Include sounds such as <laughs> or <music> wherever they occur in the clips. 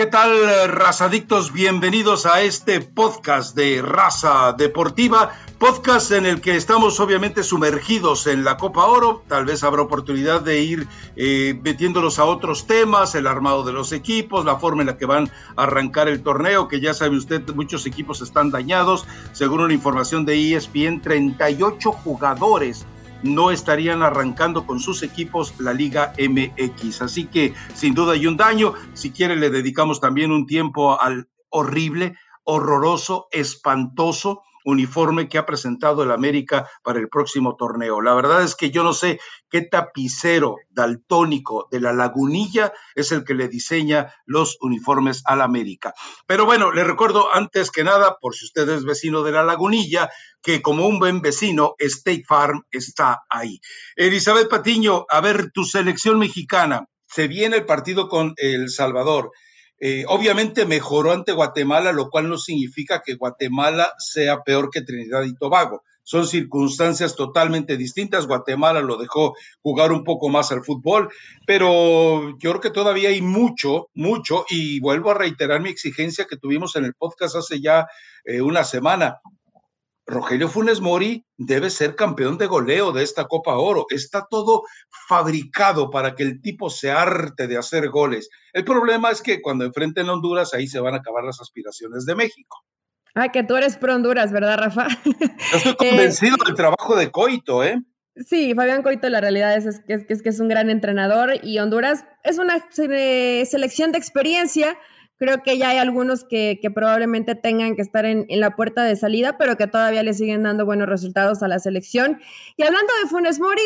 ¿Qué tal, razadictos? Bienvenidos a este podcast de Raza Deportiva, podcast en el que estamos obviamente sumergidos en la Copa Oro. Tal vez habrá oportunidad de ir eh, metiéndolos a otros temas, el armado de los equipos, la forma en la que van a arrancar el torneo, que ya sabe usted, muchos equipos están dañados. Según una información de ESPN, 38 jugadores no estarían arrancando con sus equipos la Liga MX. Así que sin duda hay un daño. Si quiere le dedicamos también un tiempo al horrible, horroroso, espantoso uniforme que ha presentado el América para el próximo torneo. La verdad es que yo no sé qué tapicero daltónico de la lagunilla es el que le diseña los uniformes al América. Pero bueno, le recuerdo antes que nada, por si usted es vecino de la lagunilla, que como un buen vecino, State Farm está ahí. Elizabeth Patiño, a ver, tu selección mexicana, se viene el partido con El Salvador. Eh, obviamente mejoró ante Guatemala, lo cual no significa que Guatemala sea peor que Trinidad y Tobago. Son circunstancias totalmente distintas. Guatemala lo dejó jugar un poco más al fútbol, pero yo creo que todavía hay mucho, mucho, y vuelvo a reiterar mi exigencia que tuvimos en el podcast hace ya eh, una semana. Rogelio Funes Mori debe ser campeón de goleo de esta Copa Oro. Está todo fabricado para que el tipo se arte de hacer goles. El problema es que cuando enfrenten a Honduras, ahí se van a acabar las aspiraciones de México. Ah, que tú eres pro Honduras, ¿verdad, Rafa? estoy <laughs> convencido del trabajo de Coito, ¿eh? Sí, Fabián Coito, la realidad es, que, es, que es un gran entrenador y Honduras es una selección de experiencia Creo que ya hay algunos que, probablemente tengan que estar en, la puerta de salida, pero que todavía le siguen dando buenos resultados a la selección. Y hablando de Funes Mori,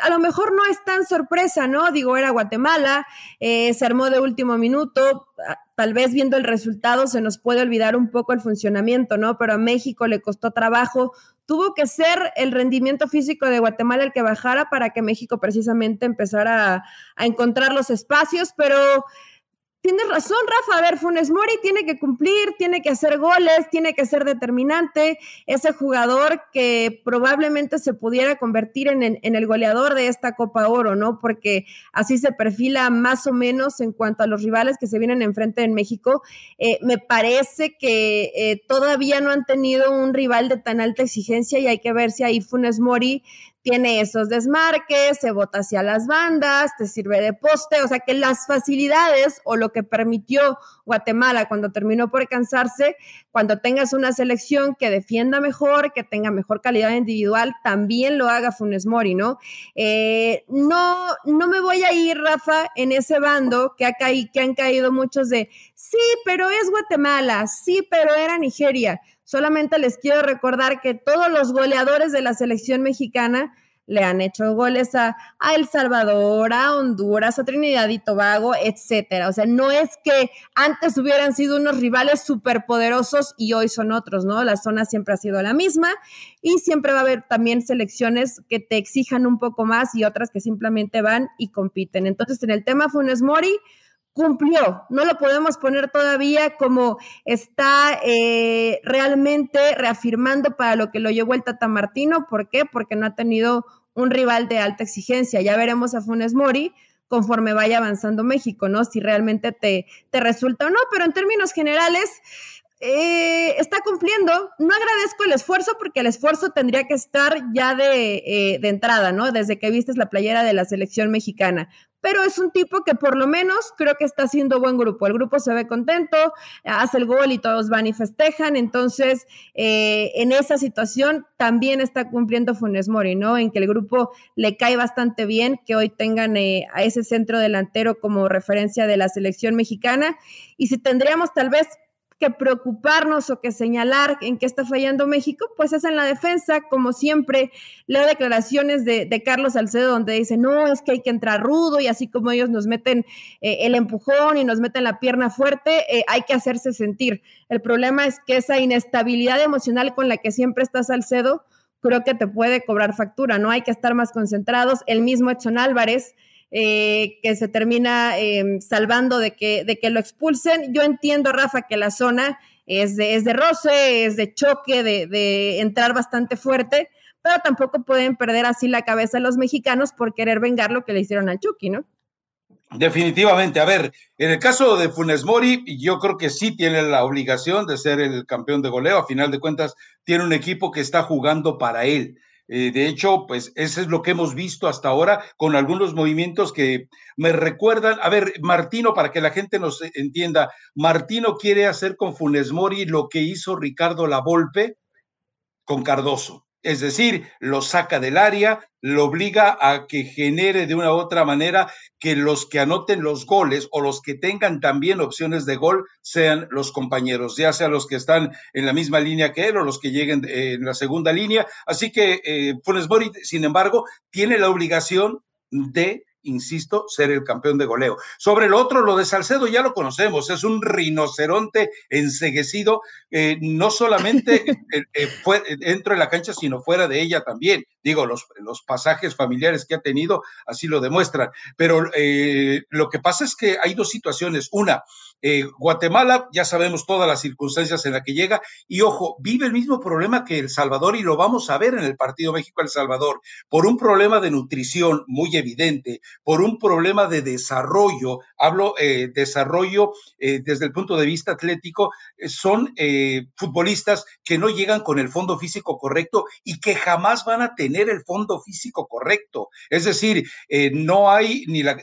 a lo mejor no es tan sorpresa, ¿no? Digo, era Guatemala, eh, se armó de último minuto, ah, tal vez viendo el resultado se nos puede olvidar un poco el funcionamiento, ¿no? Pero a México le costó trabajo, tuvo que ser el rendimiento físico de Guatemala el que bajara para que México precisamente empezara a, a encontrar los espacios, pero Tienes razón, Rafa. A ver, Funes Mori tiene que cumplir, tiene que hacer goles, tiene que ser determinante. Ese jugador que probablemente se pudiera convertir en, el goleador de esta Copa Oro, ¿no? Porque así se perfila más o menos en cuanto a los rivales que se vienen enfrente en México. Eh, me parece que eh, todavía no han tenido un rival de tan alta exigencia y hay que ver si ahí Funes Mori tiene esos desmarques, se bota hacia las bandas, te sirve de poste, o sea que las facilidades o lo que permitió Guatemala cuando terminó por cansarse, cuando tengas una selección que defienda mejor, que tenga mejor calidad individual, también lo haga Funes Mori, ¿no? Eh, no, no me voy a ir, Rafa, en ese bando que, ha que han caído muchos de, sí, pero es Guatemala, sí, pero era Nigeria. Solamente les quiero recordar que todos los goleadores de la selección mexicana le han hecho goles a, El Salvador, a Honduras, a Trinidad y Tobago, etcétera. O sea, no es que antes hubieran sido unos rivales superpoderosos y hoy son otros, ¿no? La zona siempre ha sido la misma y siempre va a haber también selecciones que te exijan un poco más y otras que simplemente van y compiten. Entonces, en el tema Funes Mori, cumplió. No lo podemos poner todavía como está eh, realmente reafirmando para lo que lo llevó el Tata Martino. ¿Por qué? Porque no ha tenido un rival de alta exigencia. Ya veremos a Funes Mori conforme vaya avanzando México, ¿no? Si realmente te, te resulta o no, pero en términos generales, eh, está cumpliendo. No agradezco el esfuerzo porque el esfuerzo tendría que estar ya de, eh, de, entrada, ¿no? Desde que vistes la playera de la selección mexicana pero es un tipo que por lo menos creo que está haciendo buen grupo. El grupo se ve contento, hace el gol y todos van y festejan. Entonces, eh, en esa situación también está cumpliendo Funes Mori, ¿no? En que el grupo le cae bastante bien que hoy tengan eh, a ese centro delantero como referencia de la selección mexicana. Y si tendríamos tal vez que preocuparnos o que señalar en qué está fallando México, pues es en la defensa, como siempre. Leo declaraciones de, Carlos Salcedo donde dice, no, es que hay que entrar rudo y así como ellos nos meten eh, el empujón y nos meten la pierna fuerte, eh, hay que hacerse sentir. El problema es que esa inestabilidad emocional con la que siempre está Salcedo, creo que te puede cobrar factura, ¿no? Hay que estar más concentrados. El mismo Edson Álvarez eh, que se termina em, salvando de que, de que lo expulsen. Yo entiendo, Rafa, que la zona es de, es de roce, es de choque, de, de entrar bastante fuerte, pero tampoco pueden perder así la cabeza los mexicanos por querer vengar lo que le hicieron al Chucky, ¿no? Definitivamente. A ver, en el caso de Funes Mori, yo creo que sí tiene la obligación de ser el campeón de goleo. A final de cuentas, tiene un equipo que está jugando para él. Eh, de hecho, pues eso es lo que hemos visto hasta ahora con algunos movimientos que me recuerdan. A ver, Martino, para que la gente nos entienda, Martino quiere hacer con Funes Mori lo que hizo Ricardo Lavolpe con Cardoso. Es decir, lo saca del área, lo obliga a que genere de una u otra manera que los que anoten los goles o los que tengan también opciones de gol sean los compañeros, ya sea los que están en la misma línea que él o los que lleguen eh, en la segunda línea. Así que eh, Funes Mori, sin embargo, tiene la obligación de insisto, ser el campeón de goleo. Sobre el otro, lo de Salcedo ya lo conocemos, es un rinoceronte enseguecido, eh, no solamente <laughs> eh, eh, fue dentro de la cancha, sino fuera de ella también. Digo, los, los pasajes familiares que ha tenido así lo demuestran. Pero lo que pasa es que hay dos situaciones. Una, Guatemala, ya sabemos todas las circunstancias en las que llega, y ojo, vive el mismo problema que El Salvador, y lo vamos a ver en el partido México-El Salvador, por un problema de nutrición muy evidente, por un problema de desarrollo, hablo eh, desarrollo eh, desde el punto de vista atlético, eh, son futbolistas que no llegan con el fondo físico correcto y que jamás van a tener el fondo físico correcto. Es decir, no hay ni la,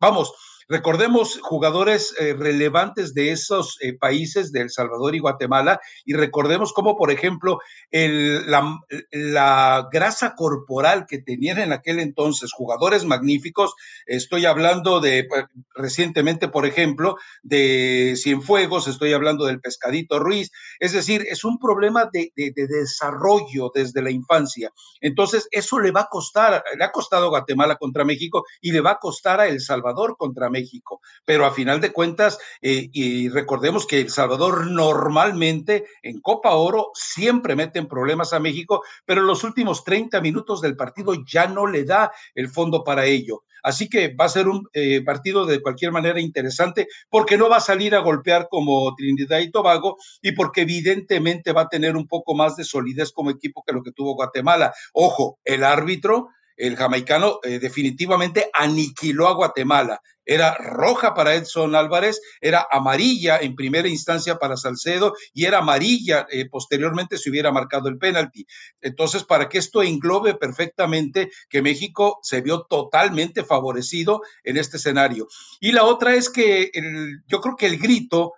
vamos, Recordemos jugadores eh, relevantes de esos eh, países, de El Salvador y Guatemala, y recordemos cómo, por ejemplo, la, grasa corporal que tenían en aquel entonces jugadores magníficos, estoy hablando de pues, recientemente, por ejemplo, de Cienfuegos, estoy hablando del Pescadito Ruiz, es decir, es un problema de, de desarrollo desde la infancia. Entonces, eso le va a costar, le ha costado Guatemala contra México y le va a costar a El Salvador contra México México. Pero a final de cuentas, eh, y recordemos que El Salvador normalmente en Copa Oro siempre meten problemas a México, pero en los últimos 30 minutos del partido ya no le da el fondo para ello. Así que va a ser un eh, partido de cualquier manera interesante porque no va a salir a golpear como Trinidad y Tobago y porque evidentemente va a tener un poco más de solidez como equipo que lo que tuvo Guatemala. Ojo, el árbitro el jamaicano eh, definitivamente aniquiló a Guatemala. Era roja para Edson Álvarez, era amarilla en primera instancia para Salcedo y era amarilla eh, posteriormente si hubiera marcado el penalti. Entonces, para que esto englobe perfectamente que México se vio totalmente favorecido en este escenario. Y la otra es que yo creo que el grito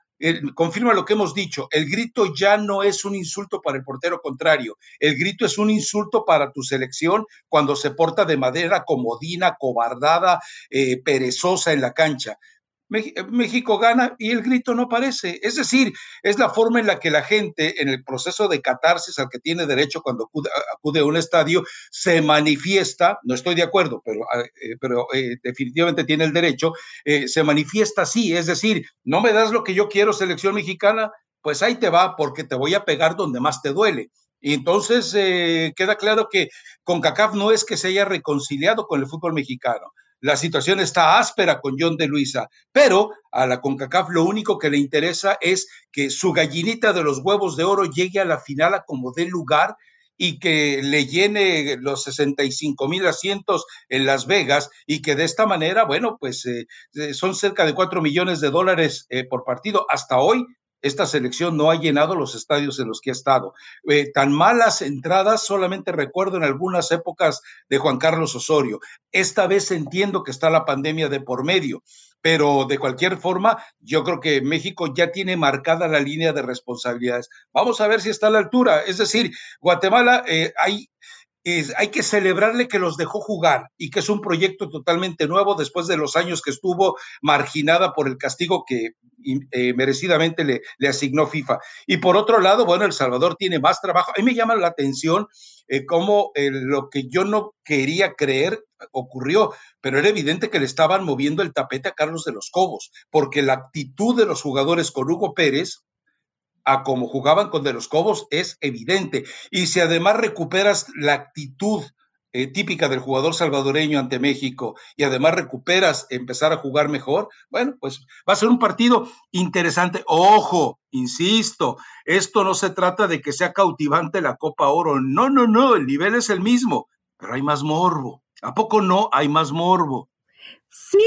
confirma lo que hemos dicho, el grito ya no es un insulto para el portero contrario, el grito es un insulto para tu selección cuando se porta de madera comodina, cobardada, eh, perezosa en la cancha. México gana y el grito no aparece. Es decir, es la forma en la que la gente en el proceso de catarsis al que tiene derecho cuando acude, a un estadio se manifiesta, no estoy de acuerdo, pero, ah, eh, pero eh, definitivamente tiene el derecho, eh, se manifiesta así, es decir, no me das lo que yo quiero, selección mexicana, pues ahí te va porque te voy a pegar donde más te duele. Y entonces queda claro que con CACAF no es que se haya reconciliado con el fútbol mexicano la situación está áspera con John de Luisa, pero a la CONCACAF lo único que le interesa es que su gallinita de los huevos de oro llegue a la final a como dé lugar y que le llene los 65 mil asientos en Las Vegas y que de esta manera, bueno, pues eh, son cerca de 4 millones de dólares eh, por partido. Hasta hoy esta selección no ha llenado los estadios en los que ha estado. Eh, tan malas entradas solamente recuerdo en algunas épocas de Juan Carlos Osorio. Esta vez entiendo que está la pandemia de por medio, pero de cualquier forma, yo creo que México ya tiene marcada la línea de responsabilidades. Vamos a ver si está a la altura. Es decir, Guatemala, eh, hay hay que celebrarle que los dejó jugar y que es un proyecto totalmente nuevo después de los años que estuvo marginada por el castigo que eh, merecidamente le, asignó FIFA. Y por otro lado, bueno, El Salvador tiene más trabajo. A mí me llama la atención eh, cómo eh, lo que yo no quería creer ocurrió, pero era evidente que le estaban moviendo el tapete a Carlos de los Cobos, porque la actitud de los jugadores con Hugo Pérez, a como jugaban con De los Cobos es evidente. Y si además recuperas la actitud eh, típica del jugador salvadoreño ante México y además recuperas empezar a jugar mejor, bueno, pues va a ser un partido interesante. Ojo, insisto, esto no se trata de que sea cautivante la Copa Oro. No, no, no, el nivel es el mismo, pero hay más morbo. ¿A poco no hay más morbo? Sí,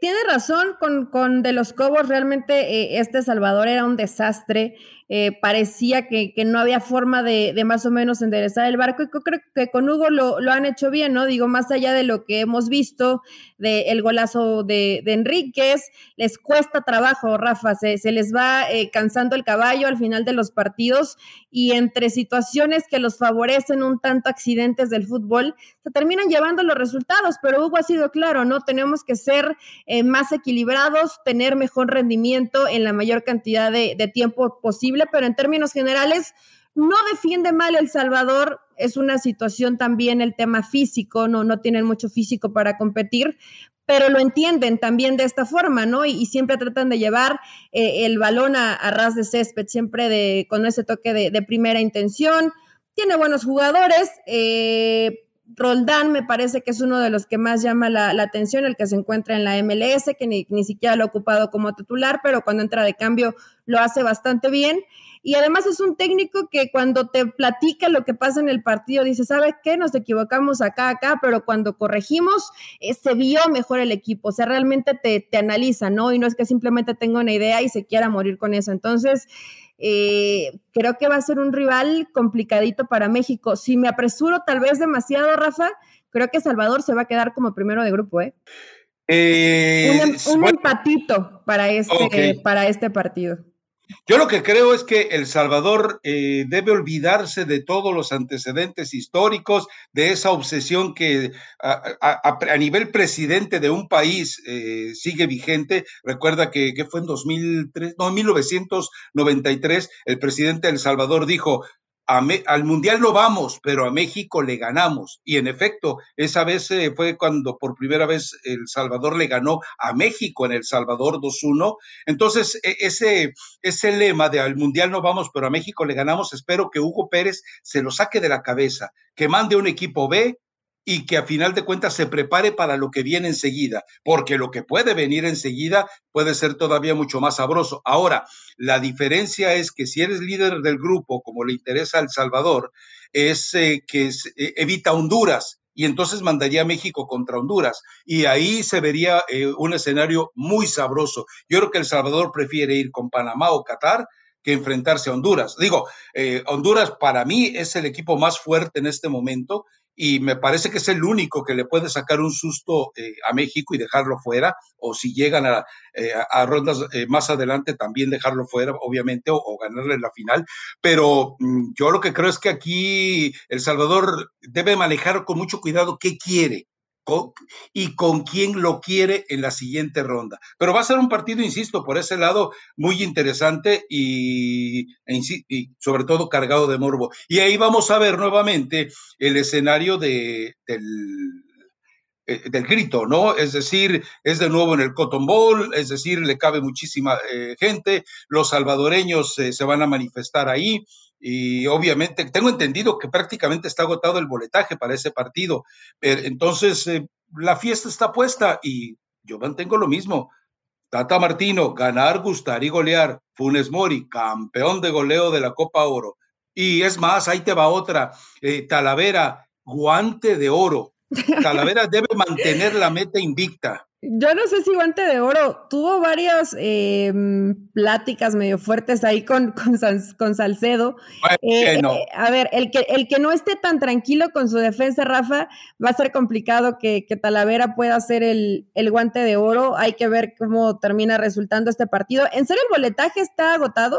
tiene razón con, con De los Cobos, realmente eh, este Salvador era un desastre. Eh, parecía que, no había forma de, más o menos enderezar el barco y creo que con Hugo lo, han hecho bien, ¿no? Digo, más allá de lo que hemos visto del golazo de, de, Enríquez, les cuesta trabajo, Rafa, se, les va eh, cansando el caballo al final de los partidos y entre situaciones que los favorecen un tanto accidentes del fútbol, se terminan llevando los resultados, pero Hugo ha sido claro, ¿no? Tenemos que ser eh, más equilibrados, tener mejor rendimiento en la mayor cantidad de, de tiempo posible pero en términos generales no defiende mal El Salvador. Es una situación también el tema físico, no, no tienen mucho físico para competir, pero lo entienden también de esta forma, ¿no? Y, siempre tratan de llevar eh, el balón a, ras de césped, siempre de, con ese toque de, primera intención. Tiene buenos jugadores. Eh, Roldán me parece que es uno de los que más llama la, atención, el que se encuentra en la MLS, que ni, siquiera lo ha ocupado como titular, pero cuando entra de cambio lo hace bastante bien. Y además es un técnico que cuando te platica lo que pasa en el partido, dice, ¿sabe qué? Nos equivocamos acá, acá, pero cuando corregimos, eh, se vio mejor el equipo. O sea, realmente te, te analiza, ¿no? Y no es que simplemente tenga una idea y se quiera morir con eso. Entonces, eh, creo que va a ser un rival complicadito para México. Si me apresuro tal vez demasiado, Rafa, creo que Salvador se va a queda como primero de grupo, ¿eh? eh un, em, empatito para este, para este partido. Yo lo que creo es que El Salvador eh, debe olvidarse de todos los antecedentes históricos, de esa obsesión que a, nivel presidente de un país eh, sigue vigente. Recuerda que, que, fue en 2003, no, en 1993, el presidente de El Salvador dijo, al Mundial no vamos, pero a México le ganamos. Y en efecto, esa vez eh, fue cuando por primera vez El Salvador le ganó a México en El Salvador 2-1. Entonces, e, ese, ese lema de al Mundial no vamos, pero a México le ganamos, espero que Hugo Pérez se lo saque de la cabeza, que mande un equipo B, y que a final de cuentas se prepare para lo que viene enseguida, porque lo que puede venir enseguida puede ser todavía mucho más sabroso. Ahora, la diferencia es que si eres líder del grupo, como le interesa a El Salvador, es eh, que eh, evita Honduras y entonces mandaría a México contra Honduras. Y ahí se vería eh, un escenario muy sabroso. Yo creo que El Salvador prefiere ir con Panamá o Qatar que enfrentarse a Honduras. Digo, Honduras para mí es el equipo más fuerte en este momento y me parece que es el único que le puede sacar un susto eh, a México y dejarlo fuera, o si llegan a, eh, rondas eh, más adelante también dejarlo fuera, obviamente, o, ganarle la final. Pero mm, yo lo que creo es que aquí El Salvador debe manejar con mucho cuidado qué quiere y con quién lo quiere en la siguiente ronda. Pero va a ser un partido, insisto, por ese lado muy interesante y, e sobre todo cargado de morbo. Y ahí vamos a ver nuevamente el escenario de, del eh, del grito, ¿no? Es decir, es de nuevo en el Cotton Bowl, es decir, le cabe muchísima eh, gente, los salvadoreños eh, se van a manifestar ahí y obviamente tengo entendido que prácticamente está agotado el boletaje para ese partido. entonces, la fiesta está puesta y yo mantengo lo mismo. Tata Martino, ganar, gustar y golear. Funes Mori, campeón de goleo de la Copa Oro. Y es más, ahí te va otra. Talavera, guante de oro <laughs> Talavera debe mantener la meta invicta. Yo no sé si Guante de Oro tuvo varias em, pláticas medio fuertes ahí con, con, Salcedo. Eh, eh, a ver, el que, el que no esté tan tranquilo con su defensa, Rafa, va a ser complicado que, Talavera pueda hacer el, el, Guante de Oro. Hay que ver cómo termina resultando este partido. ¿En serio el boletaje está agotado?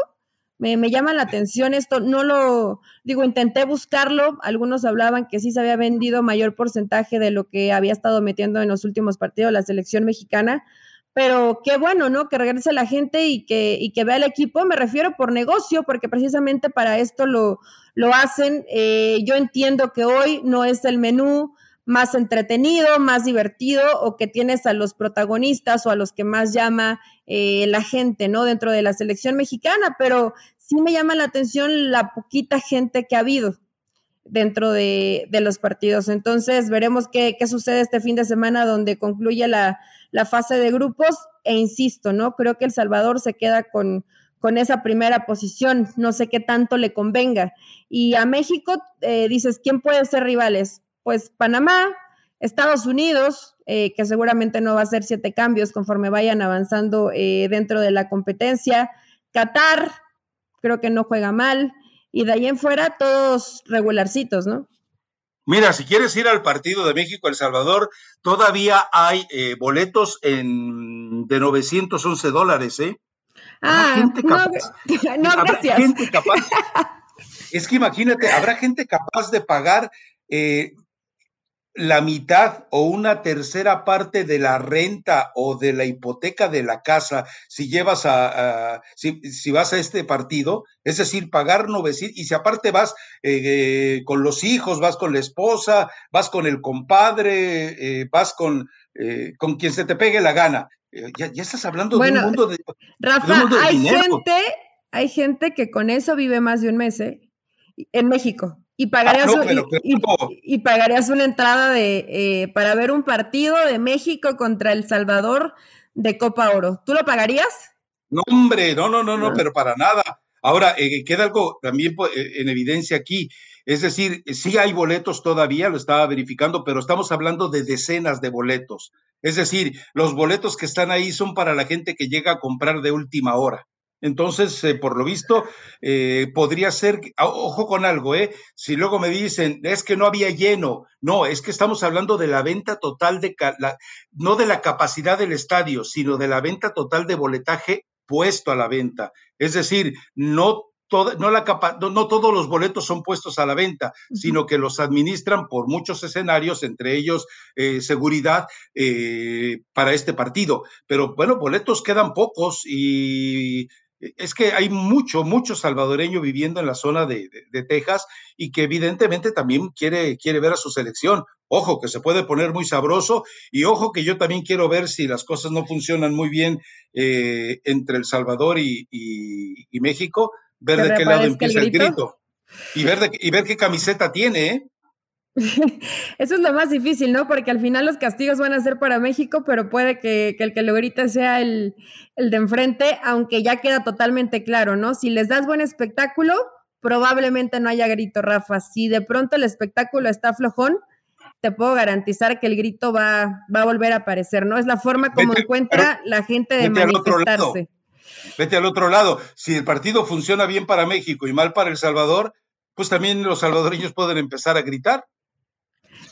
Me, llama la atención esto, no lo, digo, intenté buscarlo, algunos hablaban que sí se había vendido mayor porcentaje de lo que había estado metiendo en los últimos partidos la selección mexicana, pero qué bueno, ¿no? Que regrese la gente y que, y que vea el equipo, me refiero por negocio, porque precisamente para esto lo, lo hacen. Eh, yo entiendo que hoy no es el menú, más entretenido, más divertido o que tienes a los protagonistas o a los que más llama eh, la gente, ¿no? Dentro de la selección mexicana, pero sí me llama la atención la poquita gente que ha habido dentro de, los partidos. Entonces, veremos qué, sucede este fin de semana donde concluye la, fase de grupos e insisto, ¿no? Creo que El Salvador se queda con, con esa primera posición, no sé qué tanto le convenga. Y a México, eh, dices, ¿quién puede ser rivales? Pues Panamá, Estados Unidos, eh, que seguramente no va a hacer siete cambios conforme vayan avanzando eh, dentro de la competencia. Qatar, creo que no juega mal. Y de ahí en fuera, todos regularcitos, ¿no? Mira, si quieres ir al partido de México-El Salvador, todavía hay eh, boletos en, de 911 dólares, ¿eh? Ah, gente capaz, <laughs> no, gracias. Gente capaz, es que imagínate, habrá gente capaz de pagar eh, la mitad o una tercera parte de la renta o de la hipoteca de la casa si llevas a, si, vas a este partido, es decir, pagar 900 y si aparte vas eh, con los hijos, vas con la esposa, vas con el compadre, eh, vas con, eh, con quien se te pegue la gana. Ya, estás hablando de un mundo de... Rafa, hay gente, hay gente que con eso vive más de un mes, En México y pagarías, ah, y, pagarías una entrada de eh, para ver un partido de México contra El Salvador de Copa Oro. ¿Tú lo pagarías? No, hombre, no, no, no, no, pero para nada. Ahora, eh, queda algo también pues, eh, en evidencia aquí. Es decir, sí hay boletos todavía, lo estaba verificando, pero estamos hablando de decenas de boletos. Es decir, los boletos que están ahí son para la gente que llega a comprar de última hora. Entonces, eh, por lo visto, eh, podría ser, ojo con algo, ¿eh? Si luego me dicen, es que no había lleno, no, es que estamos hablando de la venta total de, no de la capacidad del estadio, sino de la venta total de boletaje puesto a la venta. Es decir, no no, la no, todos los boletos son puestos a la venta, sino que los administran por muchos escenarios, entre ellos eh, seguridad para este partido. Pero bueno, boletos quedan pocos y es que hay mucho, mucho salvadoreño viviendo en la zona de, Texas y que evidentemente también quiere, quiere ver a su selección. Ojo, que se puede poner muy sabroso y ojo que yo también quiero ver si las cosas no funcionan muy bien eh, entre El Salvador y, México, ver de qué lado empieza el grito, y, ver y ver qué camiseta tiene. ¿eh? <laughs> Eso es lo más difícil, ¿no? Porque al final los castigos van a ser para México, pero puede que, el que lo grita sea el, de enfrente, aunque ya queda totalmente claro, ¿no? Si les das buen espectáculo, probablemente no haya grito, Rafa. Si de pronto el espectáculo está flojón, te puedo garantizar que el grito va, va a volver a aparecer, ¿no? Es la forma como encuentra la gente de manifestarse. vete al otro lado. Si el partido funciona bien para México y mal para El Salvador, pues también los salvadoreños pueden empezar a gritar.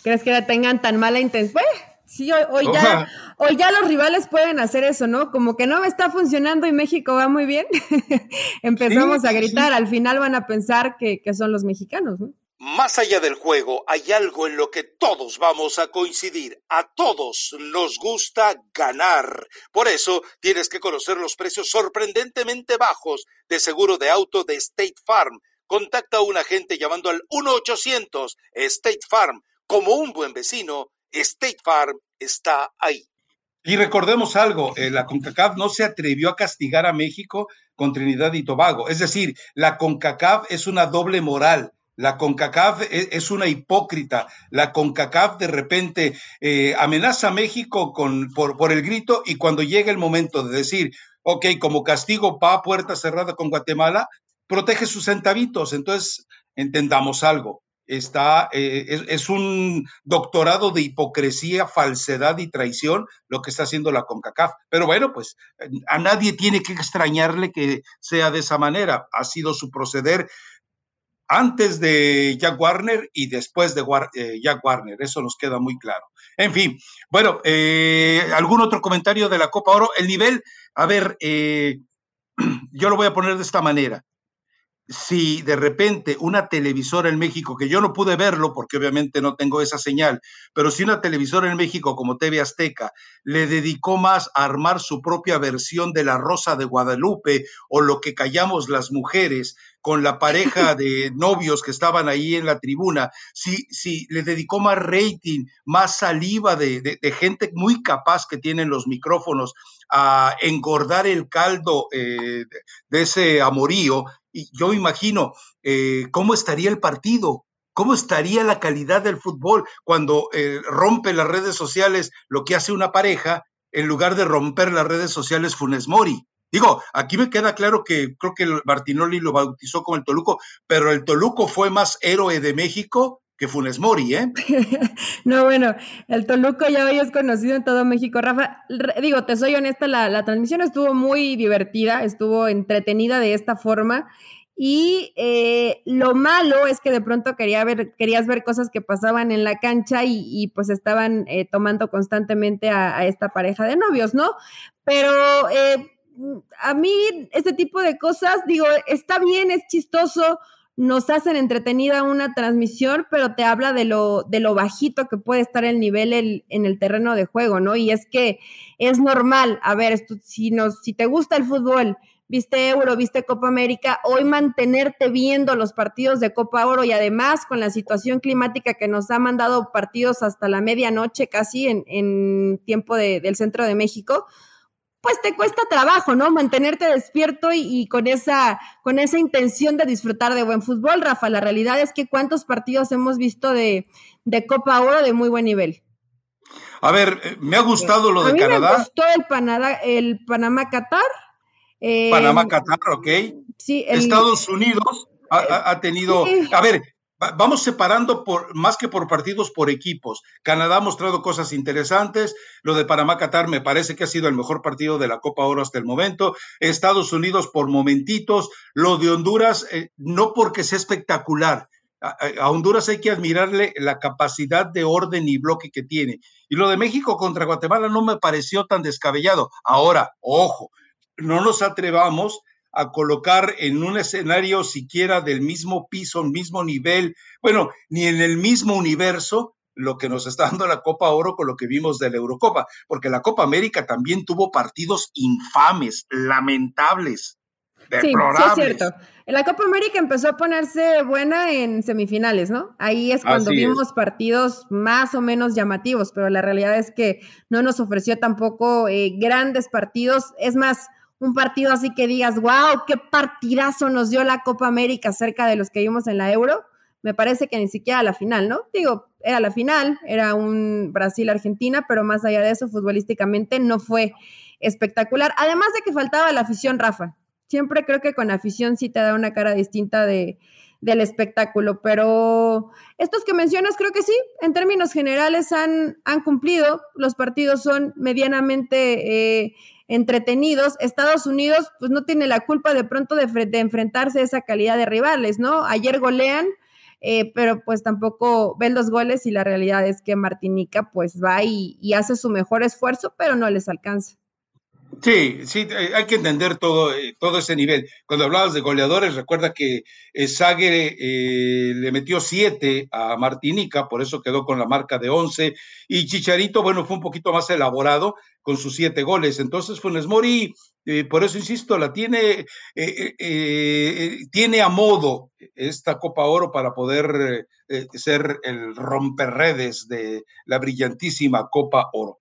¿Crees que tengan tan mala intención? Sí, hoy, ya, hoy ya los rivales pueden hacer eso, ¿no? Como que no me está funcionando y México va muy bien. <laughs> Empezamos a gritar, al final van a pensar que, que son los mexicanos, ¿no? Más allá del juego, hay algo en lo que todos vamos a coincidir. A todos nos gusta ganar. Por eso tienes que conocer los precios sorprendentemente bajos de seguro de auto de State Farm. Contacta a un agente llamando al 1-800 State Farm como un buen vecino, State Farm está ahí. Y recordemos algo, eh, la CONCACAF no se atrevió a castigar a México con Trinidad y Tobago. Es decir, la CONCACAF es una doble moral. La CONCACAF e, es, una hipócrita. La CONCACAF de repente eh, amenaza a México por el grito y cuando llega el momento de decir, ok, como castigo va a puerta cerrada con Guatemala, protege sus centavitos. Entonces, entendamos algo está, eh, es, un doctorado de hipocresía, falsedad y traición lo que está haciendo la CONCACAF. Pero bueno, pues a nadie tiene que extrañarle que sea de esa manera. Ha sido su proceder antes de Jack Warner y después de eh, Jack Warner. Eso nos queda muy claro. En fin, bueno, eh, ¿algún otro comentario de la Copa Oro? El nivel, a ver, <clears throat> yo lo voy a poner de esta manera si de repente una televisora en México, que yo no pude verlo porque obviamente no tengo esa señal, pero si una televisora en México como TV Azteca le dedicó más a armar su propia versión de La Rosa de Guadalupe o lo que callamos las mujeres con la pareja <laughs> de novios que estaban ahí en la tribuna, si, si le dedicó más rating, más saliva de, gente muy capaz que tienen los micrófonos a engordar el caldo eh, de ese amorío, y yo imagino eh, cómo estaría el partido, cómo estaría la calidad del fútbol cuando eh, rompe las redes sociales lo que hace una pareja en lugar de romper las redes sociales Funes Mori. Digo, aquí me queda claro que creo que Martinoli lo bautizó como el Toluco, pero el Toluco fue más héroe de México que Funes Mori, ¿eh? <laughs> no, bueno, el Toluco ya hoy es conocido en todo México. Rafa, digo, te soy honesta, la, la transmisión estuvo muy divertida, estuvo entretenida de esta forma. Y eh, lo malo es que de pronto quería ver, querías ver cosas que pasaban en la cancha y, pues estaban eh, tomando constantemente a, esta pareja de novios, ¿no? Pero eh, a mí este tipo de cosas, digo, está bien, es chistoso, nos hacen entretenida una transmisión, pero te habla de lo, de lo bajito que puede estar el nivel en el terreno de juego, ¿no? Y es que es normal, a ver, si, nos, si te gusta el fútbol, viste Euro, viste Copa América, hoy mantenerte viendo los partidos de Copa Oro y además con la situación climática que nos ha mandado partidos hasta la medianoche casi en, tiempo del centro de México, pues te cuesta trabajo, ¿no? Mantenerte despierto y, con, esa, con esa intención de disfrutar de buen fútbol, Rafa. La realidad es que cuántos partidos hemos visto de, Copa Oro de muy buen nivel. A ver, eh, me ha gustado lo de mí Canadá. Me gustó el, el Panamá-Qatar eh, Panamá, Qatar, ok. Sí, Estados Unidos ha, tenido. A ver, vamos separando por más que por partidos, por equipos. Canadá ha mostrado cosas interesantes. Lo de Panamá, Qatar me parece que ha sido el mejor partido de la Copa Oro hasta el momento. Estados Unidos por momentitos. Lo de Honduras, eh, no porque sea espectacular. a Honduras hay que admirarle la capacidad de orden y bloque que tiene. Y lo de México contra Guatemala no me pareció tan descabellado. Ahora, ojo, no nos atrevamos a colocar en un escenario siquiera del mismo piso, mismo nivel, bueno, ni en el mismo universo lo que nos está dando la Copa Oro con lo que vimos de la Eurocopa, porque la Copa América también tuvo partidos infames, lamentables, Sí, sí, es cierto. La Copa América empezó a ponerse buena en semifinales, ¿no? Ahí es cuando vimos partidos más o menos llamativos, pero la realidad es que no nos ofreció tampoco eh, grandes partidos. Es más, un partido así que digas, wow, qué partidazo nos dio la Copa América cerca de los que vimos en la Euro. Me parece que ni siquiera la final, ¿no? Digo, era la final, era un Brasil-Argentina, pero más allá de eso, futbolísticamente no fue espectacular. Además de que faltaba la afición, Rafa. Siempre creo que con afición sí te da una cara distinta de, del espectáculo, pero estos que mencionas creo que sí, en términos generales han, han cumplido, los partidos son medianamente eh, entretenidos. Estados Unidos, pues no tiene la culpa de pronto de, enfrentarse a esa calidad de rivales, ¿no? Ayer golean, eh, pero pues tampoco ven los goles y la realidad es que Martinica pues va y, y hace su mejor esfuerzo, pero no les alcanza. Sí, sí, eh, hay que entender todo, eh, todo ese nivel. Cuando hablabas de goleadores, recuerda que Sagre le metió siete a Martinica, por eso quedó con la marca de once, y Chicharito, bueno, fue un poquito más elaborado, con sus siete goles. Entonces, Funes Mori, eh, por eso insisto, la tiene, eh, eh, tiene a modo esta Copa Oro para poder ser el romperredes de la brillantísima Copa Oro.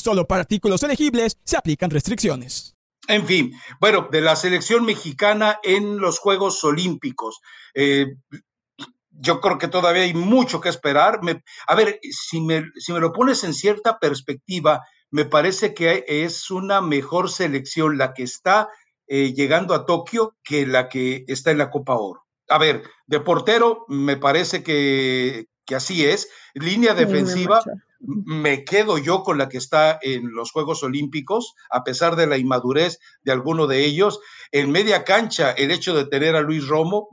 Solo para artículos elegibles se aplican restricciones. En fin, bueno, de la selección mexicana en los Juegos Olímpicos. Eh, yo creo que todavía hay mucho que esperar. a ver, si me, si me lo pones en cierta perspectiva, me parece que es una mejor selección la que está eh, llegando a Tokio que la que está en la Copa Oro. A ver, de portero me parece que, así es. Línea defensiva, me quedo yo con la que está en los Juegos Olímpicos, a pesar de la inmadurez de alguno de ellos. En media cancha, el hecho de tener a Luis Romo,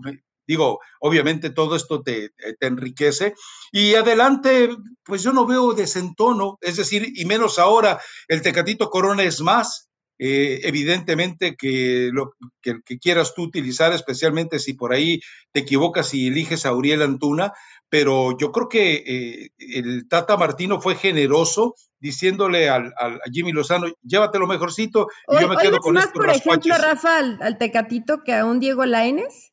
Digo, obviamente todo esto te, te enriquece. Y adelante, pues yo no veo desentono, es decir, y menos ahora, el Tecatito Corona es más, eh, evidentemente que lo que, quieras tú utilizar, especialmente si por ahí te equivocas y eliges a Uriel Antuna, pero yo creo que eh, el Tata Martino fue generoso diciéndole al, a Jimmy Lozano, llévate lo mejorcito y yo me quedo con más, por ejemplo, Rafa, al, Tecatito que a un Diego Laines.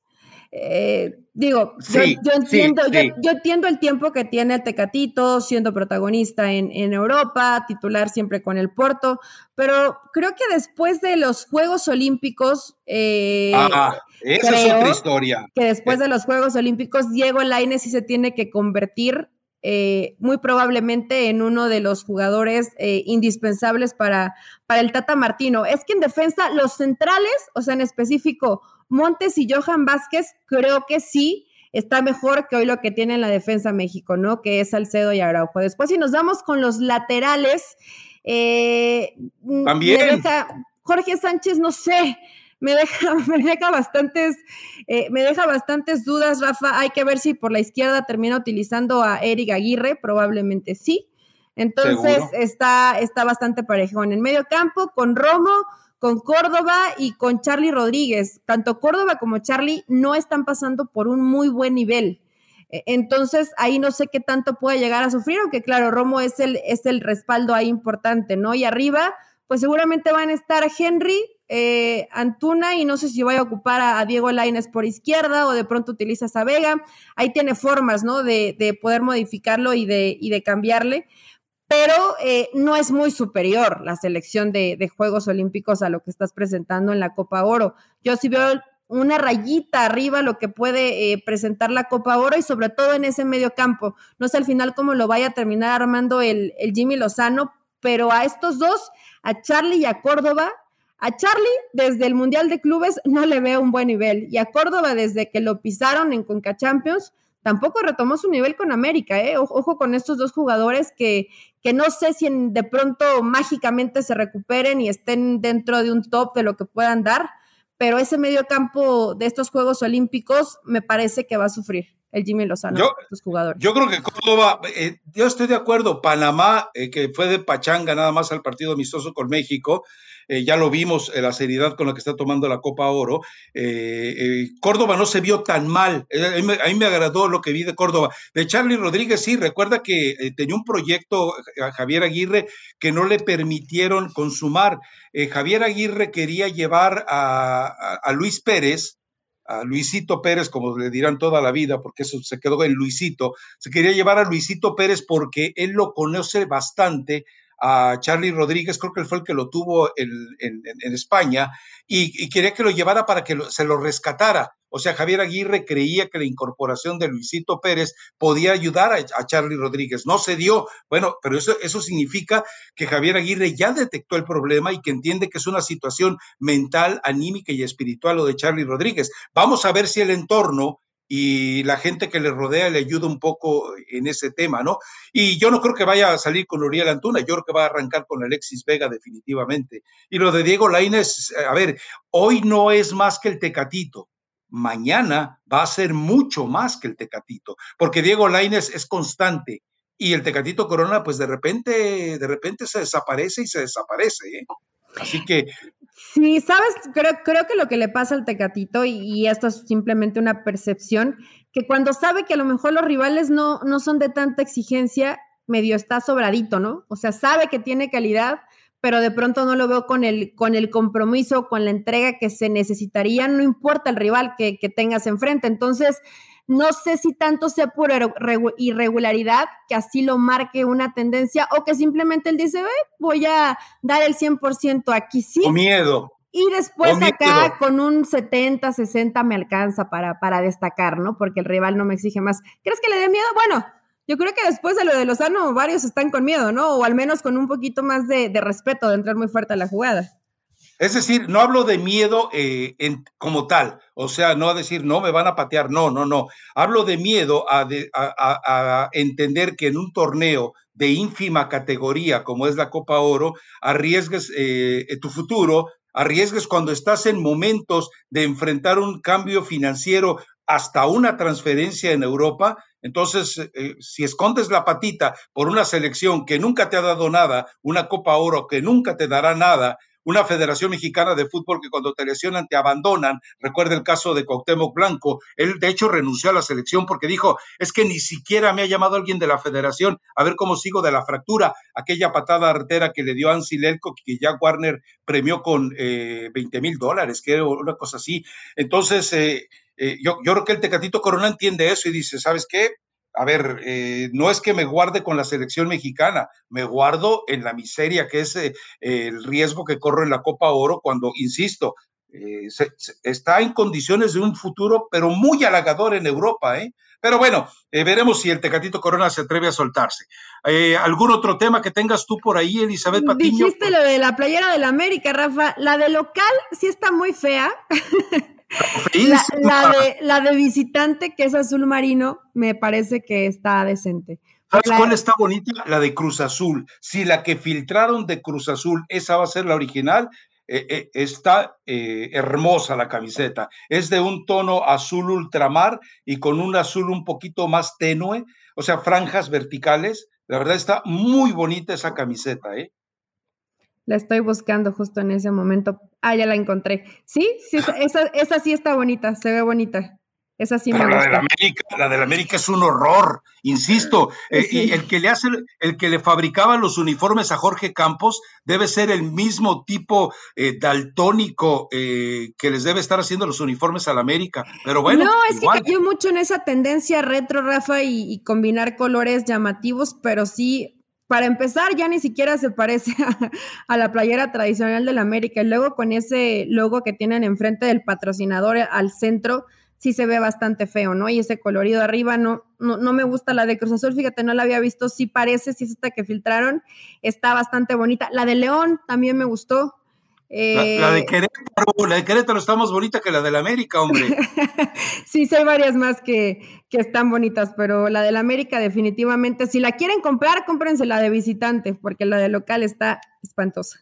Eh, digo, yo, entiendo, yo, entiendo el tiempo que tiene el Tecatito siendo protagonista en, Europa, titular siempre con el Porto, pero creo que después de los Juegos Olímpicos, eh, ah, esa es otra historia. Que después de los Juegos Olímpicos, Diego Lainez sí se tiene que convertir eh, muy probablemente en uno de los jugadores indispensables para, para el Tata Martino. Es que en defensa, los centrales, o sea, en específico, Montes y Johan Vázquez, creo que sí está mejor que hoy lo que tiene en la defensa México, ¿no? Que es Salcedo y Araujo. Después, si nos damos con los laterales, eh, también. Jorge Sánchez, no sé, me deja, <laughs> me deja bastantes, eh, me deja bastantes dudas, Rafa. Hay que ver si por la izquierda termina utilizando a Eric Aguirre, probablemente sí. Entonces está, está bastante parejo. En el medio campo, con Romo, con Córdoba y con Charlie Rodríguez. Tanto Córdoba como Charlie no están pasando por un muy buen nivel. E, entonces, ahí no sé qué tanto puede llegar a sufrir, aunque claro, Romo es el, es el respaldo ahí importante, ¿no? Y arriba, pues seguramente van a estar Henry, eh, Antuna y no sé si vaya a ocupar a, Diego Laines por izquierda o de pronto utilizas a Vega. Ahí tiene formas, ¿no? De, de poder modificarlo y de, y de cambiarle pero eh, no es muy superior la selección de, Juegos Olímpicos a lo que estás presentando en la Copa Oro. Yo sí veo una rayita arriba lo que puede eh, presentar la Copa Oro y sobre todo en ese medio campo. No sé al final cómo lo vaya a terminar armando el, Jimmy Lozano, pero a estos dos, a Charlie y a Córdoba, a Charlie desde el Mundial de Clubes no le veo un buen nivel y a Córdoba desde que lo pisaron en Conca Champions tampoco retomó su nivel con América, ¿eh? Ojo con estos dos jugadores que, que no sé si de pronto mágicamente se recuperen y estén dentro de un top de lo que puedan dar, pero ese medio campo de estos Juegos Olímpicos me parece que va a sufrir el Jimmy Lozano, yo, jugadores. Yo creo que Córdoba, eh, yo estoy de acuerdo, Panamá, eh, que fue de pachanga nada más al partido amistoso con México, eh, ya lo vimos, la seriedad con la que está tomando la Copa Oro. Córdoba no se vio tan mal, a mí, me, agradó lo que vi de Córdoba. De Charlie Rodríguez, sí, recuerda que tenía un proyecto a Javier Aguirre que no le permitieron consumar. Javier Aguirre quería llevar a Luis Pérez, a Luisito Pérez, como le dirán toda la vida, porque eso se quedó en Luisito, se quería llevar a Luisito Pérez porque él lo conoce bastante a Charlie Rodríguez, creo que él fue el que lo tuvo en, España, y, quería que lo llevara para que se lo rescatara. O sea, Javier Aguirre creía que la incorporación de Luisito Pérez podía ayudar a, Charlie Rodríguez. No se dio. Bueno, pero eso, eso significa que Javier Aguirre ya detectó el problema y que entiende que es una situación mental, anímica y espiritual lo de Charlie Rodríguez. Vamos a ver si el entorno y la gente que le rodea le ayuda un poco en ese tema, ¿no? Y yo no creo que vaya a salir con Uriel Antuna, yo creo que va a arrancar con Alexis Vega definitivamente. Y lo de Diego Lainez, a ver, hoy no es más que el Tecatito, mañana va a ser mucho más que el Tecatito, porque Diego Lainez es constante y el Tecatito Corona, pues de repente, de repente se desaparece y se desaparece. ¿eh? Así que Sí, sabes, creo, creo que lo que le pasa al Tecatito, y, esto es simplemente una percepción, que cuando sabe que a lo mejor los rivales no, no son de tanta exigencia, medio está sobradito, ¿no? O sea, sabe que tiene calidad, pero de pronto no lo veo con el, con el compromiso, con la entrega que se necesitaría, no importa el rival que, que tengas enfrente. Entonces, no sé si tanto sea por irregularidad, que así lo marque una tendencia, o que simplemente él dice, voy a dar el 100% aquí sí. O miedo. Y después acá con un 70, 60 me alcanza para, para destacar, ¿no? Porque el rival no me exige más. ¿Crees que le dé miedo? Bueno, yo creo que después de lo de Lozano, varios están con miedo, ¿no? O al menos con un poquito más de, de respeto de entrar muy fuerte a la jugada. Es decir, no hablo de miedo eh, como tal, o sea, no a decir, no, me van a patear, no, no, no. Hablo de miedo a, entender que en un torneo de ínfima categoría como es la Copa Oro, arriesgues eh, tu futuro, arriesgues cuando estás en momentos de enfrentar un cambio financiero hasta una transferencia en Europa. Entonces, eh, si escondes la patita por una selección que nunca te ha dado nada, una Copa Oro que nunca te dará nada, una Federación Mexicana de Fútbol que cuando te lesionan te abandonan. Recuerda el caso de Cuauhtémoc Blanco. Él, de hecho, renunció a la selección porque dijo, es que ni siquiera me ha llamado alguien de la federación a ver cómo sigo de la fractura. Aquella patada artera que le dio Ansi Lelco, que ya Warner premió con eh, 20 mil dólares, que era una cosa así. Entonces, eh, eh, yo, yo creo que el Tecatito Corona entiende eso y dice, ¿sabes qué? A ver, eh, no es que me guarde con la selección mexicana, me guardo en la miseria que es eh, el riesgo que corro en la Copa Oro cuando, insisto, eh, está en condiciones de un futuro, pero muy halagador en Europa, ¿eh? Pero bueno, veremos si el Tecatito Corona se atreve a soltarse. ¿Algún otro tema que tengas tú por ahí, Elizabeth Patiño? Dijiste lo de la playera del América, Rafa. La de local sí está muy fea. <laughs> La, de, la de visitante, que es azul marino, me parece que está decente. ¿Sabes cuál está bonita? La de Cruz Azul. Si la que filtraron de Cruz Azul, esa va a ser la original, eh, eh, está eh, hermosa la camiseta. Es de un tono azul ultramar y con un azul un poquito más tenue, o sea, franjas verticales. La verdad está muy bonita esa camiseta, ¿eh? La estoy buscando justo en ese momento. Ah, ya la encontré. Sí, sí, esa, esa sí está bonita, se ve bonita. Esa sí me la gusta. De la, América, la de la América es un horror, insisto. Eh, y el que le hace, el que le fabricaba los uniformes a Jorge Campos debe ser el mismo tipo eh, daltónico eh, que les debe estar haciendo los uniformes a la América. Pero bueno. No, es que cayó mucho en esa tendencia retro, Rafa, y, y combinar colores llamativos, pero sí para empezar, ya ni siquiera se parece <laughs> a, la playera tradicional de la América. Y luego con ese logo que tienen enfrente del patrocinador al centro, sí se ve bastante feo, ¿no? Y ese colorido arriba, no, no, no me gusta la de Cruz Azul, fíjate, no la había visto, sí parece, sí es esta que filtraron, está bastante bonita. La de León también me gustó, la, de eh, Querétaro, la de Querétaro está más bonita que la de la América, hombre. <laughs> sí, sí hay varias más que, que están bonitas, pero la de la América definitivamente, si la quieren comprar, cómprense la de visitante, porque la de local está espantosa.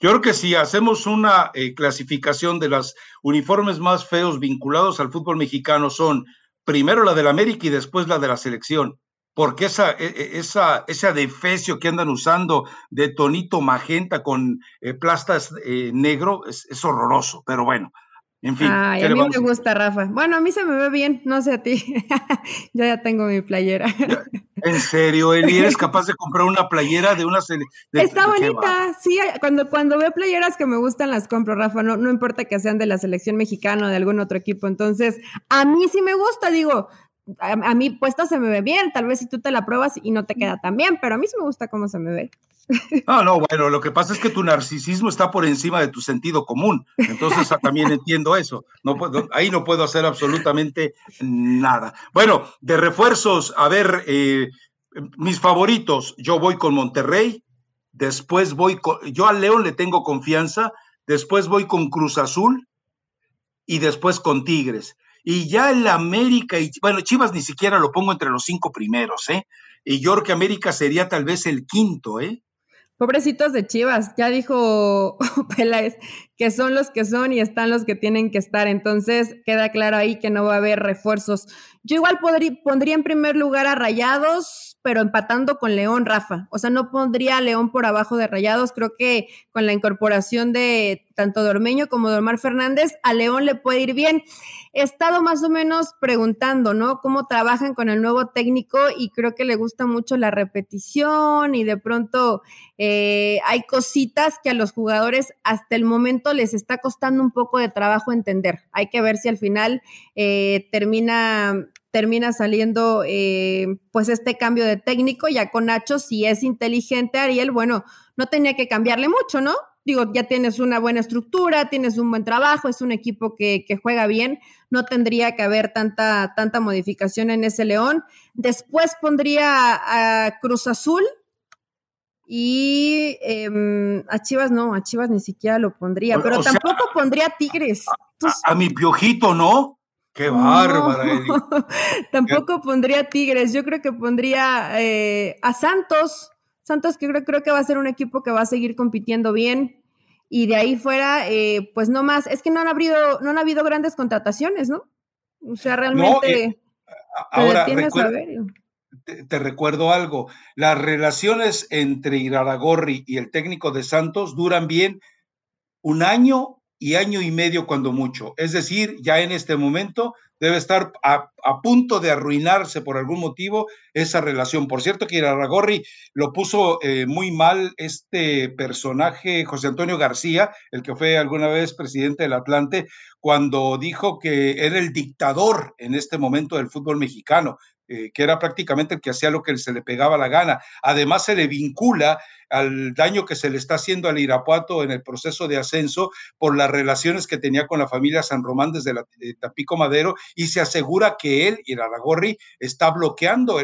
Yo creo que si hacemos una eh, clasificación de los uniformes más feos vinculados al fútbol mexicano son primero la de la América y después la de la selección porque esa, e, e, esa, ese adefesio que andan usando de tonito magenta con eh, plastas eh, negro es, horroroso, pero bueno, en fin. Ay, a mí me gusta, Rafa. Bueno, a mí se me ve bien, no sé a ti. <laughs> Yo ya tengo mi playera. En serio, Eli, ¿eres <laughs> capaz de comprar una playera de una Está bonita, sí. Cuando, cuando veo playeras que me gustan, las compro, Rafa. No, no importa que sean de la selección mexicana o de algún otro equipo. Entonces, a mí sí me gusta, digo a, mí puesta se me ve bien, tal vez si tú te la pruebas y no te queda tan bien, pero a mí sí me gusta cómo se me ve. <laughs> Ah, no, bueno, lo que pasa es que tu narcisismo está por encima de tu sentido común, entonces ah, también entiendo eso, no puedo, ahí no puedo hacer absolutamente nada. Bueno, de refuerzos, a ver, eh, mis favoritos, yo voy con Monterrey, después voy con, yo al León le tengo confianza, después voy con Cruz Azul y después con Tigres y ya el América, y bueno, Chivas ni siquiera lo pongo entre los cinco primeros, ¿eh? Y yo creo que América sería tal vez el quinto, ¿eh? Pobrecitos de Chivas, ya dijo <laughs> Peláez que son los que son y están los que tienen que estar. Entonces queda claro ahí que no va a haber refuerzos. Yo igual podría, pondría en primer lugar a Rayados, pero empatando con León, Rafa. O sea, no pondría a León por abajo de Rayados. Creo que con la incorporación de tanto de Ormeño como de Omar Fernández, a León le puede ir bien. He estado más o menos preguntando, ¿no? Cómo trabajan con el nuevo técnico y creo que le gusta mucho la repetición y de pronto eh, hay cositas que a los jugadores hasta el momento les está costando un poco de trabajo entender. Hay que ver si al final eh, termina termina saliendo eh, pues este cambio de técnico, ya con Nacho, si es inteligente Ariel, bueno, no tenía que cambiarle mucho, ¿no? Digo, ya tienes una buena estructura, tienes un buen trabajo, es un equipo que, juega bien, no tendría que haber tanta, tanta modificación en ese León. Después pondría a Cruz Azul, y em, a Chivas no, a Chivas ni siquiera lo pondría, pero tampoco pondría Tigres. a, mi piojito, ¿no? Qué bárbara. <laughs> Tampoco pondría Tigres, yo creo que pondría eh, a Santos. Santos que creo, creo, que va a ser un equipo que va a seguir compitiendo bien. Y de ahí fuera, eh, pues no más, es que no han habido, no han habido grandes contrataciones, ¿no? O sea, realmente... Eh, ahora, te, recuerdo algo, las relaciones entre Iraragorri y el técnico de Santos duran bien un año y año y medio cuando mucho. Es decir, ya en este momento debe estar a, punto de arruinarse por algún motivo esa relación. Por cierto que Iraragorri lo puso eh, muy mal este personaje, José Antonio García, el que fue alguna vez presidente del Atlante, cuando dijo que era el dictador en este momento del fútbol mexicano. Eh, que era prácticamente el que hacía lo que se le pegaba la gana. Además, se le vincula al daño que se le está haciendo al Irapuato en el proceso de ascenso por las relaciones que tenía con la familia San Román desde la, Tapico Madero y se asegura que él, Iraragorri, está bloqueando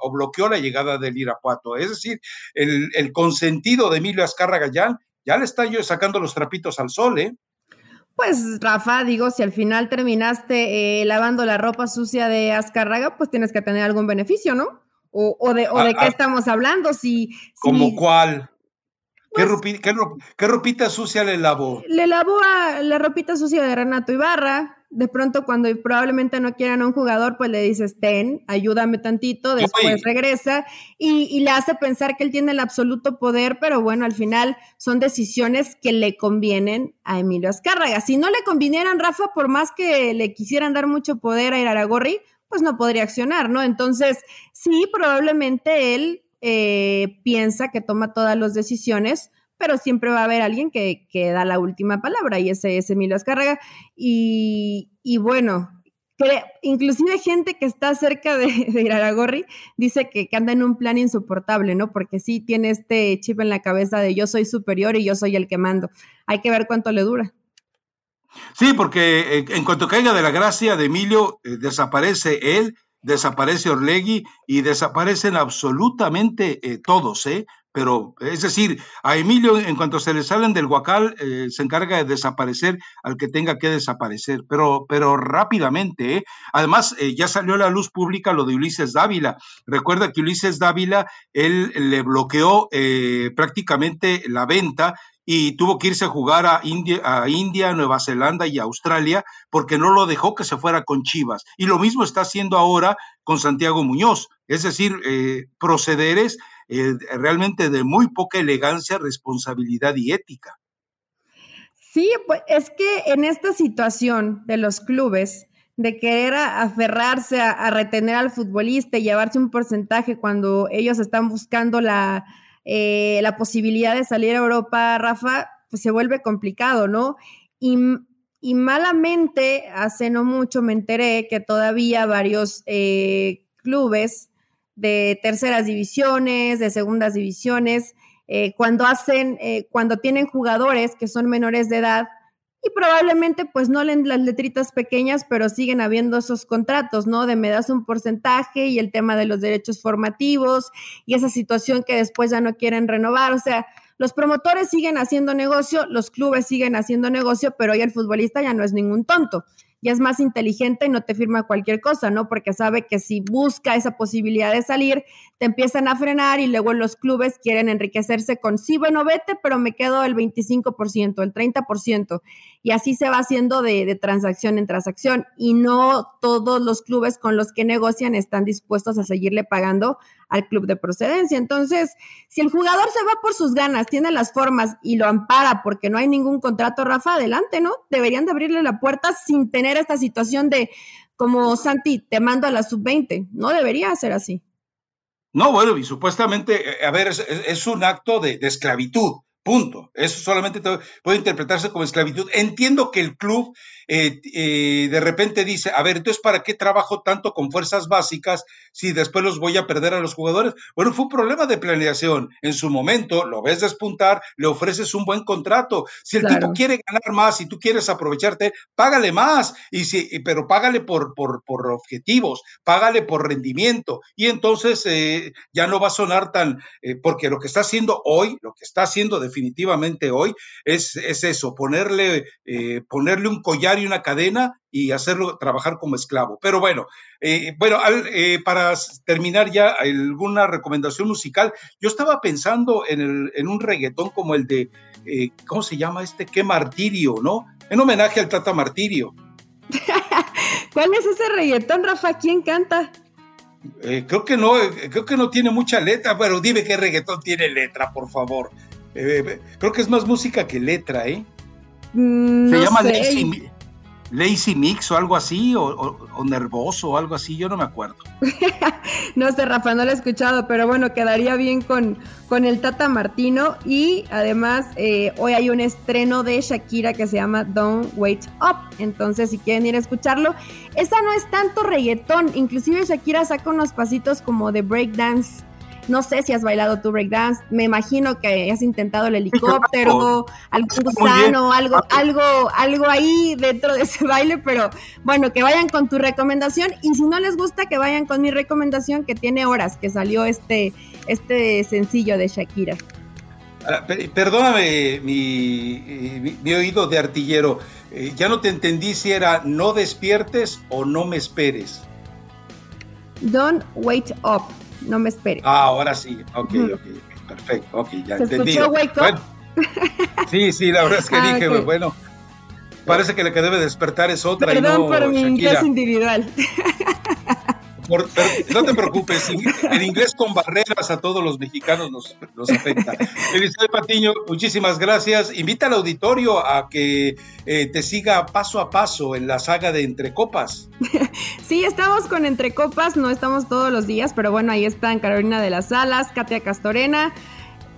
o bloqueó la llegada del Irapuato. Es decir, el, el consentido de Emilio Azcarra Gallán ya le está yo sacando los trapitos al sol, ¿eh? Pues Rafa, digo, si al final terminaste eh, lavando la ropa sucia de Azcarraga, pues tienes que tener algún beneficio, ¿no? O, de, o de ah, qué ah. estamos hablando, si... ¿Como cuál? ¿Qué, pues ¿Qué, ropita sucia le lavó? Le lavó a la ropita sucia de Renato Ibarra, de pronto cuando probablemente no quieran a un jugador, pues le dices, ten, ayúdame tantito, después regresa y, le hace pensar que él tiene el absoluto poder, pero bueno, al final son decisiones que le convienen a Emilio Azcárraga. Si no le convinieran, Rafa, por más que le quisieran dar mucho poder a Iraragorri, pues no podría accionar, ¿no? Entonces, sí, probablemente él eh, piensa que toma todas las decisiones, pero siempre va a haber alguien que, que da la última palabra y ese es Emilio Azcárraga. Y, y bueno, inclusive gente que está cerca de, <laughs> de Iraragorri dice que, que, anda en un plan insoportable, ¿no? Porque sí tiene este chip en la cabeza de yo soy superior y yo soy el que mando. Hay que ver cuánto le dura. Sí, porque eh, en cuanto caiga de la gracia de Emilio, eh, desaparece él, desaparece Orlegui y desaparecen absolutamente eh, todos, ¿eh? Pero es decir, a Emilio en cuanto se le salen del huacal eh, se encarga de desaparecer al que tenga que desaparecer, pero, pero rápidamente. ¿eh? Además, eh, ya salió a la luz pública lo de Ulises Dávila. Recuerda que Ulises Dávila, él le bloqueó prácticamente la venta y tuvo que irse a jugar a India, a India, Nueva Zelanda y Australia porque no lo dejó que se fuera con Chivas. Y lo mismo está haciendo ahora con Santiago Muñoz, es decir, procederes eh, realmente de muy poca elegancia, responsabilidad y ética. Sí, pues es que en esta situación de los clubes, de querer aferrarse a, retener al futbolista y llevarse un porcentaje cuando ellos están buscando la, eh, la posibilidad de salir a Europa, Rafa, pues se vuelve complicado, ¿no? Y, y malamente, hace no mucho me enteré que todavía varios eh, clubes de terceras divisiones, de segundas divisiones, eh, cuando hacen, eh, cuando tienen jugadores que son menores de edad y probablemente pues no leen las letritas pequeñas, pero siguen habiendo esos contratos, ¿no? De me das un porcentaje y el tema de los derechos formativos y esa situación que después ya no quieren renovar, o sea, los promotores siguen haciendo negocio, los clubes siguen haciendo negocio, pero hoy el futbolista ya no es ningún tonto ya es más inteligente y no te firma cualquier cosa, ¿no? Porque sabe que si busca esa posibilidad de salir, te empiezan a frenar y luego los clubes quieren enriquecerse con, sí, bueno, vete, pero me quedo el 25%, el 30%. Y así se va haciendo de, de transacción en transacción. Y no todos los clubes con los que negocian están dispuestos a seguirle pagando al club de procedencia. Entonces, si el jugador se va por sus ganas, tiene las formas y lo ampara porque no hay ningún contrato, Rafa, adelante, ¿no? Deberían de abrirle la puerta sin tener esta situación de, como Santi, te mando a la sub-20. No debería ser así. No, bueno, y supuestamente, eh, a ver, es, un acto de, de esclavitud. Punto. Eso solamente puede interpretarse como esclavitud. Entiendo que el club eh, eh, de repente dice, a ver, entonces, ¿para qué trabajo tanto con fuerzas básicas si después los voy a perder a los jugadores? Bueno, fue un problema de planeación. En su momento, lo ves despuntar, le ofreces un buen contrato. Si el tipo quiere ganar más y tú quieres aprovecharte, págale más, y si, pero págale por, por, por objetivos, págale por rendimiento. Y entonces eh, ya no va a sonar tan, porque lo que está haciendo hoy, lo que está haciendo definitivamente hoy, es, es eso, ponerle, ponerle un collar y una cadena y hacerlo trabajar como esclavo. Pero bueno, eh, bueno, eh, para terminar ya, alguna recomendación musical. Yo estaba pensando en, el, en un reggaetón como el de, eh, ¿cómo se llama este? Qué martirio, ¿no? En homenaje al Tata Martirio. <laughs> ¿Cuál es ese reggaetón, Rafa? ¿Quién canta? Creo que no, creo que no tiene mucha letra, pero dime qué reggaetón tiene letra, por favor. Creo que es más música que letra, ¿eh? Mm, Se llama Lazy, Mix o algo así, o, Nervoso o algo así, yo no me acuerdo. <laughs> no sé, Rafa, no lo he escuchado, pero bueno, quedaría bien con, con el Tata Martino. Y además, hoy hay un estreno de Shakira que se llama Don't Wait Up. Entonces, si quieren ir a escucharlo, esa no es tanto reggaetón, inclusive Shakira saca unos pasitos como de breakdance. No sé si has bailado tu breakdance, me imagino que has intentado el helicóptero, <laughs> algún gusano, algo, algo, algo ahí dentro de ese baile, pero bueno, que vayan con tu recomendación y si no les gusta, que vayan con mi recomendación que tiene horas que salió este, este sencillo de Shakira. Ah, perdóname mi, mi oído de artillero. Eh, ya no te entendí si era no despiertes o no me esperes. Don't wait up, no me esperes. Ah, ahora sí, ok, ok, perfecto, ok, ya ¿Se entendí. Escuchó wake up? sí, sí, la verdad es que <laughs> ah, dije, bueno, parece que la que debe despertar es otra. Perdón y no por mi inglés individual no te preocupes, el inglés con barreras a todos los mexicanos nos, afecta. Elizabeth Patiño, muchísimas gracias. Invita al auditorio a que eh, te siga paso a paso en la saga de Entre Copas. Sí, estamos con Entre Copas, no estamos todos los días, pero bueno, ahí están Carolina de las Alas, Katia Castorena.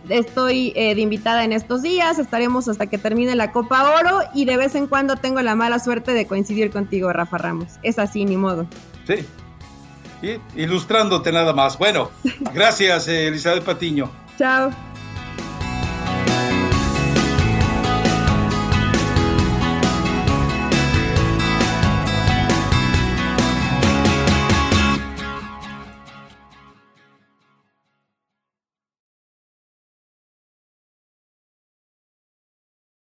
Estoy eh, de invitada en estos días, estaremos hasta que termine la Copa Oro y de vez en cuando tengo la mala suerte de coincidir contigo, Rafa Ramos. Es así, ni modo. Sí, ilustrándote nada más. Bueno, <laughs> gracias, Elizabeth Patiño. Chao.